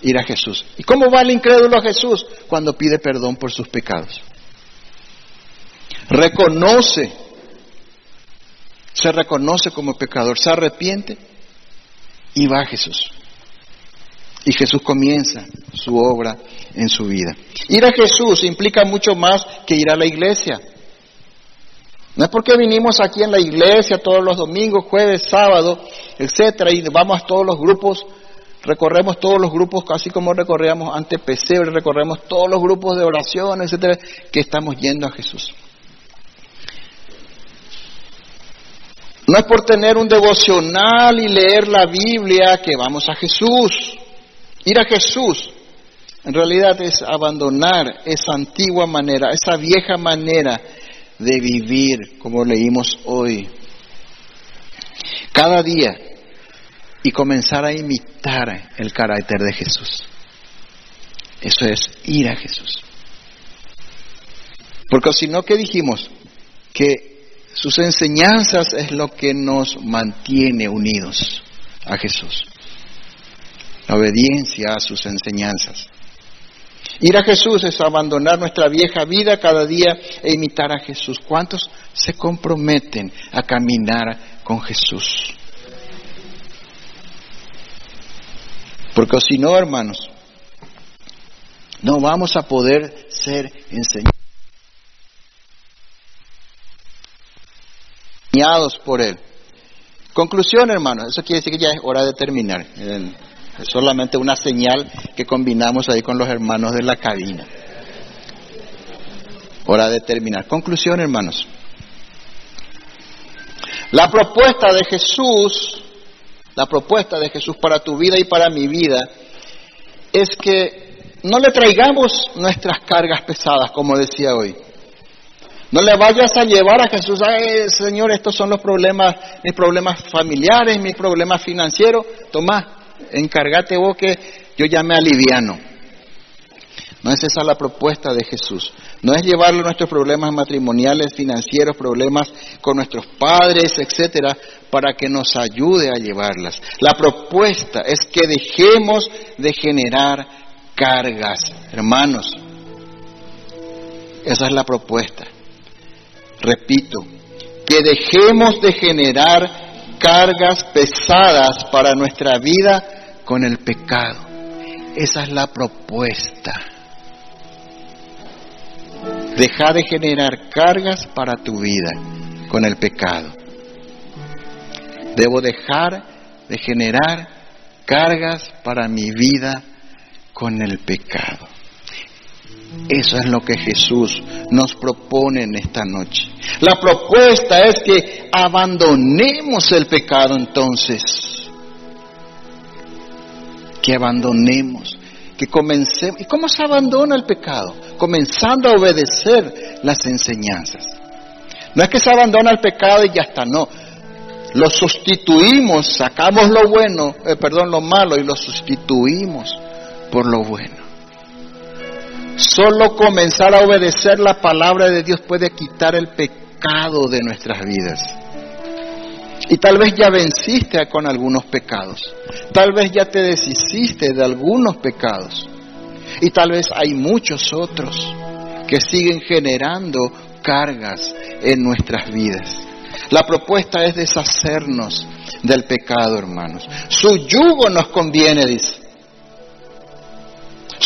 ir a Jesús. ¿Y cómo va el incrédulo a Jesús? Cuando pide perdón por sus pecados. Reconoce, se reconoce como pecador, se arrepiente y va a Jesús. Y Jesús comienza su obra en su vida. Ir a Jesús implica mucho más que ir a la iglesia. No es porque vinimos aquí en la iglesia todos los domingos, jueves, sábado, etcétera, y vamos a todos los grupos recorremos todos los grupos, casi como recorríamos antes Pesebre, recorremos todos los grupos de oración, etcétera, que estamos yendo a Jesús. No es por tener un devocional y leer la Biblia que vamos a Jesús. Ir a Jesús en realidad es abandonar esa antigua manera, esa vieja manera de vivir, como leímos hoy. Cada día y comenzar a imitar el carácter de Jesús. Eso es ir a Jesús. Porque si no, ¿qué dijimos? Que sus enseñanzas es lo que nos mantiene unidos a Jesús. Obediencia a sus enseñanzas. Ir a Jesús es abandonar nuestra vieja vida cada día e imitar a Jesús. ¿Cuántos se comprometen a caminar con Jesús? Porque si no, hermanos, no vamos a poder ser enseñados por Él. Conclusión, hermanos, eso quiere decir que ya es hora de terminar. Es solamente una señal que combinamos ahí con los hermanos de la cabina. Hora de terminar. Conclusión, hermanos. La propuesta de Jesús la propuesta de Jesús para tu vida y para mi vida es que no le traigamos nuestras cargas pesadas, como decía hoy. No le vayas a llevar a Jesús, Ay, Señor, estos son los problemas, mis problemas familiares, mis problemas financieros. Tomá, encárgate vos que yo ya me aliviano. No es esa la propuesta de Jesús. No es llevarle nuestros problemas matrimoniales, financieros, problemas con nuestros padres, etcétera, para que nos ayude a llevarlas. La propuesta es que dejemos de generar cargas, hermanos. Esa es la propuesta. Repito, que dejemos de generar cargas pesadas para nuestra vida con el pecado. Esa es la propuesta. Deja de generar cargas para tu vida con el pecado. Debo dejar de generar cargas para mi vida con el pecado. Eso es lo que Jesús nos propone en esta noche. La propuesta es que abandonemos el pecado entonces. Que abandonemos que comencemos. ¿Y cómo se abandona el pecado? Comenzando a obedecer las enseñanzas. No es que se abandona el pecado y ya está, no. lo sustituimos, sacamos lo bueno, eh, perdón, lo malo y lo sustituimos por lo bueno. Solo comenzar a obedecer la palabra de Dios puede quitar el pecado de nuestras vidas. Y tal vez ya venciste con algunos pecados. Tal vez ya te deshiciste de algunos pecados. Y tal vez hay muchos otros que siguen generando cargas en nuestras vidas. La propuesta es deshacernos del pecado, hermanos. Su yugo nos conviene, dice.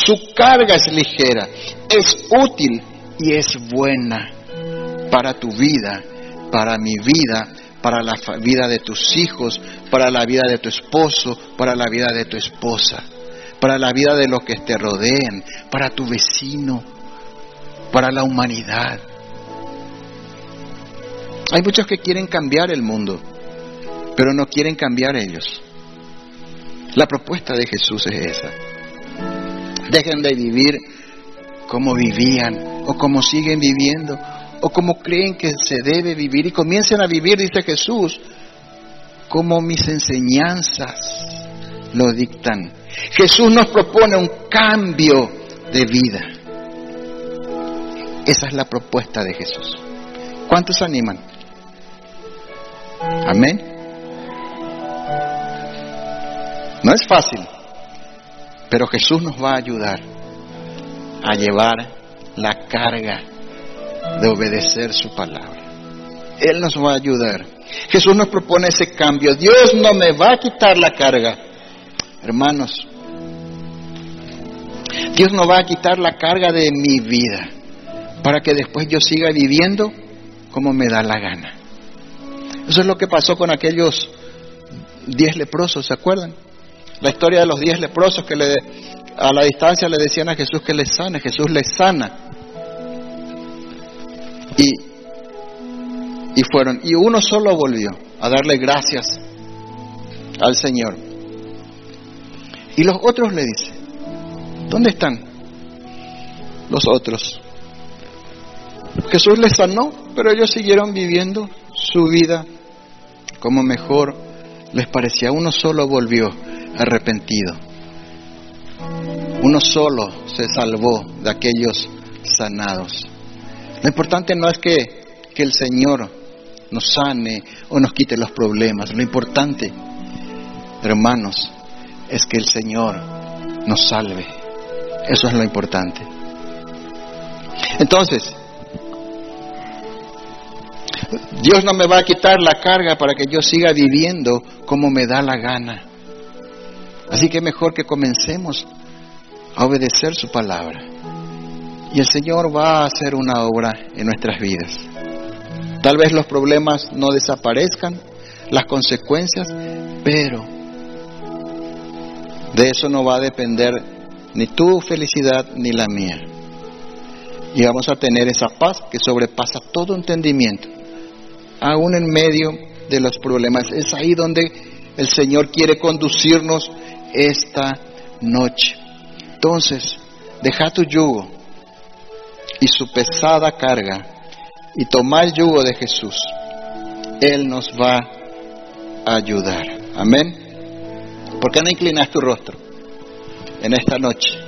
Su carga es ligera, es útil y es buena para tu vida, para mi vida, para la vida de tus hijos, para la vida de tu esposo, para la vida de tu esposa, para la vida de los que te rodeen, para tu vecino, para la humanidad. Hay muchos que quieren cambiar el mundo, pero no quieren cambiar ellos. La propuesta de Jesús es esa. Dejen de vivir como vivían o como siguen viviendo o como creen que se debe vivir y comiencen a vivir, dice Jesús, como mis enseñanzas lo dictan. Jesús nos propone un cambio de vida. Esa es la propuesta de Jesús. ¿Cuántos animan? Amén. No es fácil, pero Jesús nos va a ayudar a llevar la carga de obedecer su palabra. Él nos va a ayudar. Jesús nos propone ese cambio. Dios no me va a quitar la carga. Hermanos, Dios no va a quitar la carga de mi vida para que después yo siga viviendo como me da la gana. Eso es lo que pasó con aquellos diez leprosos, ¿se acuerdan? La historia de los diez leprosos que le, a la distancia le decían a Jesús que les sane, Jesús les sana. Y, y fueron, y uno solo volvió a darle gracias al Señor. Y los otros le dicen, ¿dónde están los otros? Jesús les sanó, pero ellos siguieron viviendo su vida como mejor les parecía. Uno solo volvió arrepentido. Uno solo se salvó de aquellos sanados. Lo importante no es que, que el Señor nos sane o nos quite los problemas. Lo importante, hermanos, es que el Señor nos salve. Eso es lo importante. Entonces, Dios no me va a quitar la carga para que yo siga viviendo como me da la gana. Así que mejor que comencemos a obedecer su palabra. Y el Señor va a hacer una obra en nuestras vidas. Tal vez los problemas no desaparezcan, las consecuencias, pero de eso no va a depender ni tu felicidad ni la mía. Y vamos a tener esa paz que sobrepasa todo entendimiento aún en medio de los problemas. Es ahí donde el Señor quiere conducirnos esta noche. Entonces, deja tu yugo y su pesada carga y toma el yugo de Jesús. Él nos va a ayudar. Amén. ¿Por qué no inclinas tu rostro en esta noche?